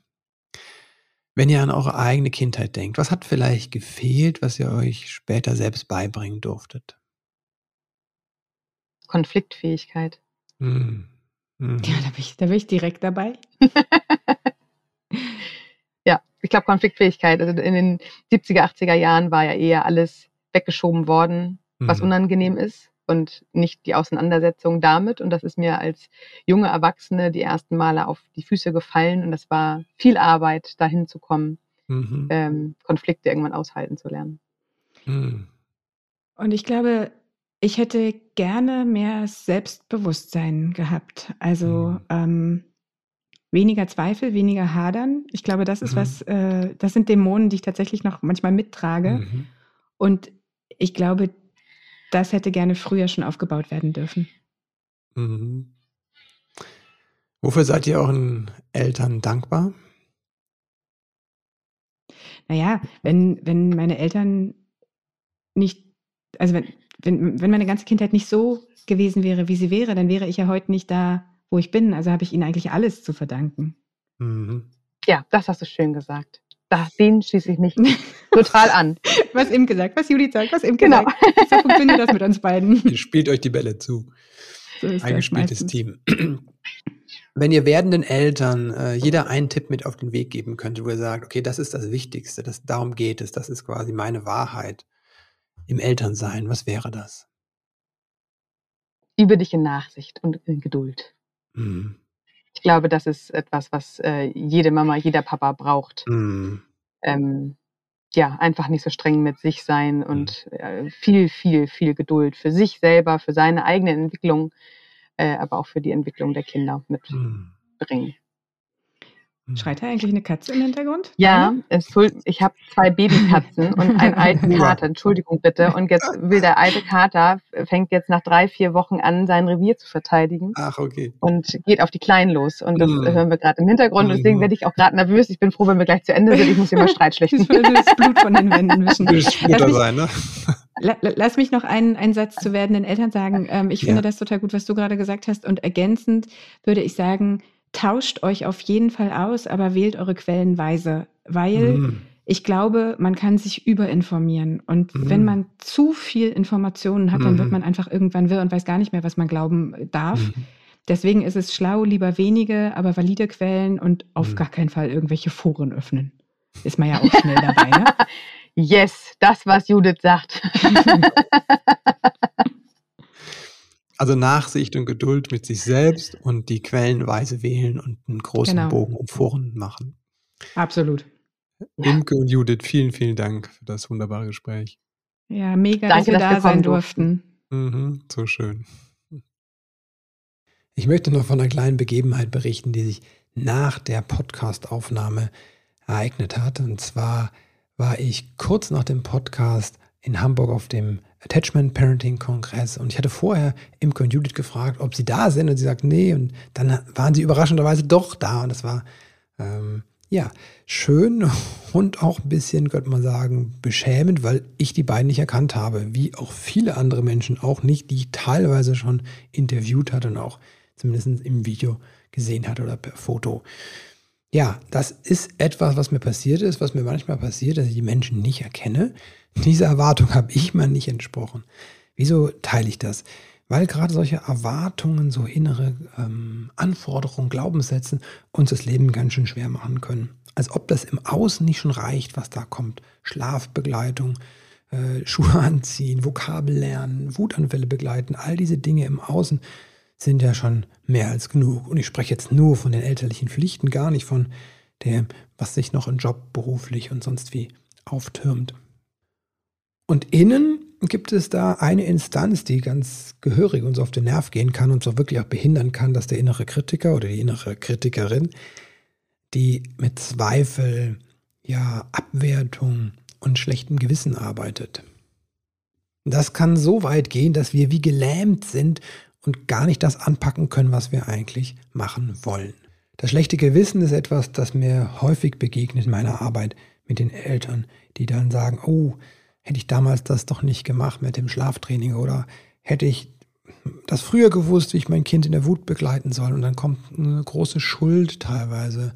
Wenn ihr an eure eigene Kindheit denkt, was hat vielleicht gefehlt, was ihr euch später selbst beibringen durftet? Konfliktfähigkeit. Hm. Mhm. Ja, da bin, ich, da bin ich direkt dabei. ja, ich glaube Konfliktfähigkeit. Also in den 70er, 80er Jahren war ja eher alles weggeschoben worden, was mhm. unangenehm ist und nicht die Auseinandersetzung damit. Und das ist mir als junge Erwachsene die ersten Male auf die Füße gefallen und das war viel Arbeit, dahin zu kommen, mhm. ähm, Konflikte irgendwann aushalten zu lernen. Mhm. Und ich glaube, ich hätte gerne mehr Selbstbewusstsein gehabt. Also mhm. ähm, weniger Zweifel, weniger Hadern. Ich glaube, das ist mhm. was, äh, das sind Dämonen, die ich tatsächlich noch manchmal mittrage. Mhm. Und ich glaube, das hätte gerne früher schon aufgebaut werden dürfen. Mhm. Wofür seid ihr euren Eltern dankbar? Naja, wenn, wenn meine Eltern nicht, also wenn, wenn, wenn meine ganze Kindheit nicht so gewesen wäre, wie sie wäre, dann wäre ich ja heute nicht da, wo ich bin. Also habe ich ihnen eigentlich alles zu verdanken. Mhm. Ja, das hast du schön gesagt. Da, den schließe ich mich total an. Was eben gesagt, was Judith sagt, was eben genau. gesagt. So funktioniert das mit uns beiden. Ihr spielt euch die Bälle zu. So Eingespieltes Team. Wenn ihr werdenden Eltern äh, jeder einen Tipp mit auf den Weg geben könntet, wo ihr sagt, okay, das ist das Wichtigste, das, darum geht es, das ist quasi meine Wahrheit im Elternsein, was wäre das? Übe dich in Nachsicht und in Geduld. Mhm. Ich glaube, das ist etwas, was äh, jede Mama, jeder Papa braucht. Mhm. Ähm, ja, einfach nicht so streng mit sich sein und mhm. äh, viel, viel, viel Geduld für sich selber, für seine eigene Entwicklung, äh, aber auch für die Entwicklung der Kinder mitbringen. Mhm. Hm. Schreit da eigentlich eine Katze im Hintergrund? Ja, ich habe zwei Babykatzen und einen alten Kater. Entschuldigung bitte. Und jetzt will der alte Kater, fängt jetzt nach drei, vier Wochen an, sein Revier zu verteidigen. Ach, okay. Und geht auf die Kleinen los. Und das mm. hören wir gerade im Hintergrund. Mm. Deswegen werde ich auch gerade nervös. Ich bin froh, wenn wir gleich zu Ende sind. Ich muss hier mal Streit schlichten. das Blut von den Wänden wischen. Lass sein, ne? Lass mich noch einen, einen Satz zu werdenden Eltern sagen. Ähm, ich finde ja. das total gut, was du gerade gesagt hast. Und ergänzend würde ich sagen, tauscht euch auf jeden Fall aus, aber wählt eure Quellen weise, weil mm. ich glaube, man kann sich überinformieren. Und mm. wenn man zu viel Informationen hat, mm. dann wird mhm. man einfach irgendwann wirr und weiß gar nicht mehr, was man glauben darf. Mhm. Deswegen ist es schlau, lieber wenige, aber valide Quellen und auf mhm. gar keinen Fall irgendwelche Foren öffnen. Ist man ja auch schnell dabei, ne? Yes, das, was Judith sagt. Also Nachsicht und Geduld mit sich selbst und die Quellenweise wählen und einen großen genau. Bogen um Foren machen. Absolut. Imke und Judith, vielen, vielen Dank für das wunderbare Gespräch. Ja, mega, Danke, dass wir dass da wir sein durften. Mhm, so schön. Ich möchte noch von einer kleinen Begebenheit berichten, die sich nach der Podcast-Aufnahme ereignet hat. Und zwar war ich kurz nach dem Podcast in Hamburg auf dem Attachment Parenting Kongress. Und ich hatte vorher Imke und Judith gefragt, ob sie da sind. Und sie sagt nee. Und dann waren sie überraschenderweise doch da. Und das war ähm, ja schön und auch ein bisschen, könnte man sagen, beschämend, weil ich die beiden nicht erkannt habe, wie auch viele andere Menschen auch nicht, die ich teilweise schon interviewt hatte und auch zumindest im Video gesehen hatte oder per Foto. Ja, das ist etwas, was mir passiert ist, was mir manchmal passiert, dass ich die Menschen nicht erkenne. Dieser Erwartung habe ich mal nicht entsprochen. Wieso teile ich das? Weil gerade solche Erwartungen, so innere ähm, Anforderungen, Glaubenssätze uns das Leben ganz schön schwer machen können. Als ob das im Außen nicht schon reicht, was da kommt. Schlafbegleitung, äh, Schuhe anziehen, Vokabel lernen, Wutanfälle begleiten, all diese Dinge im Außen sind ja schon mehr als genug. Und ich spreche jetzt nur von den elterlichen Pflichten, gar nicht von dem, was sich noch im Job beruflich und sonst wie auftürmt. Und innen gibt es da eine Instanz, die ganz gehörig uns auf den Nerv gehen kann und so wirklich auch behindern kann, dass der innere Kritiker oder die innere Kritikerin, die mit Zweifel, ja, Abwertung und schlechtem Gewissen arbeitet. Das kann so weit gehen, dass wir wie gelähmt sind und gar nicht das anpacken können, was wir eigentlich machen wollen. Das schlechte Gewissen ist etwas, das mir häufig begegnet in meiner Arbeit mit den Eltern, die dann sagen, oh, hätte ich damals das doch nicht gemacht mit dem Schlaftraining oder hätte ich das früher gewusst, wie ich mein Kind in der Wut begleiten soll. Und dann kommt eine große Schuld teilweise,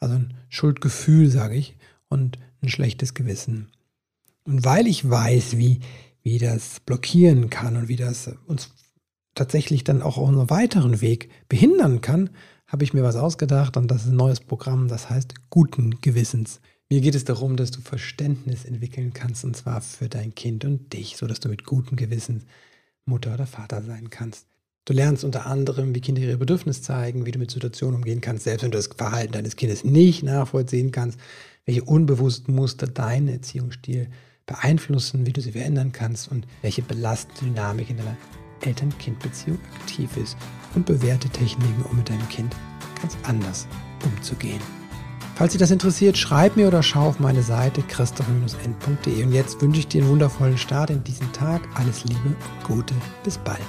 also ein Schuldgefühl, sage ich, und ein schlechtes Gewissen. Und weil ich weiß, wie, wie das blockieren kann und wie das uns tatsächlich dann auch einem weiteren Weg behindern kann, habe ich mir was ausgedacht und das ist ein neues Programm, das heißt guten Gewissens. Mir geht es darum, dass du Verständnis entwickeln kannst und zwar für dein Kind und dich, sodass du mit gutem Gewissen Mutter oder Vater sein kannst. Du lernst unter anderem, wie Kinder ihre Bedürfnisse zeigen, wie du mit Situationen umgehen kannst, selbst wenn du das Verhalten deines Kindes nicht nachvollziehen kannst, welche unbewussten Muster deinen Erziehungsstil beeinflussen, wie du sie verändern kannst und welche belastende in deiner Eltern-Kind-Beziehung aktiv ist und bewährte Techniken, um mit deinem Kind ganz anders umzugehen. Falls dich das interessiert, schreib mir oder schau auf meine Seite christoph-end.de. Und jetzt wünsche ich dir einen wundervollen Start in diesen Tag. Alles Liebe und Gute. Bis bald.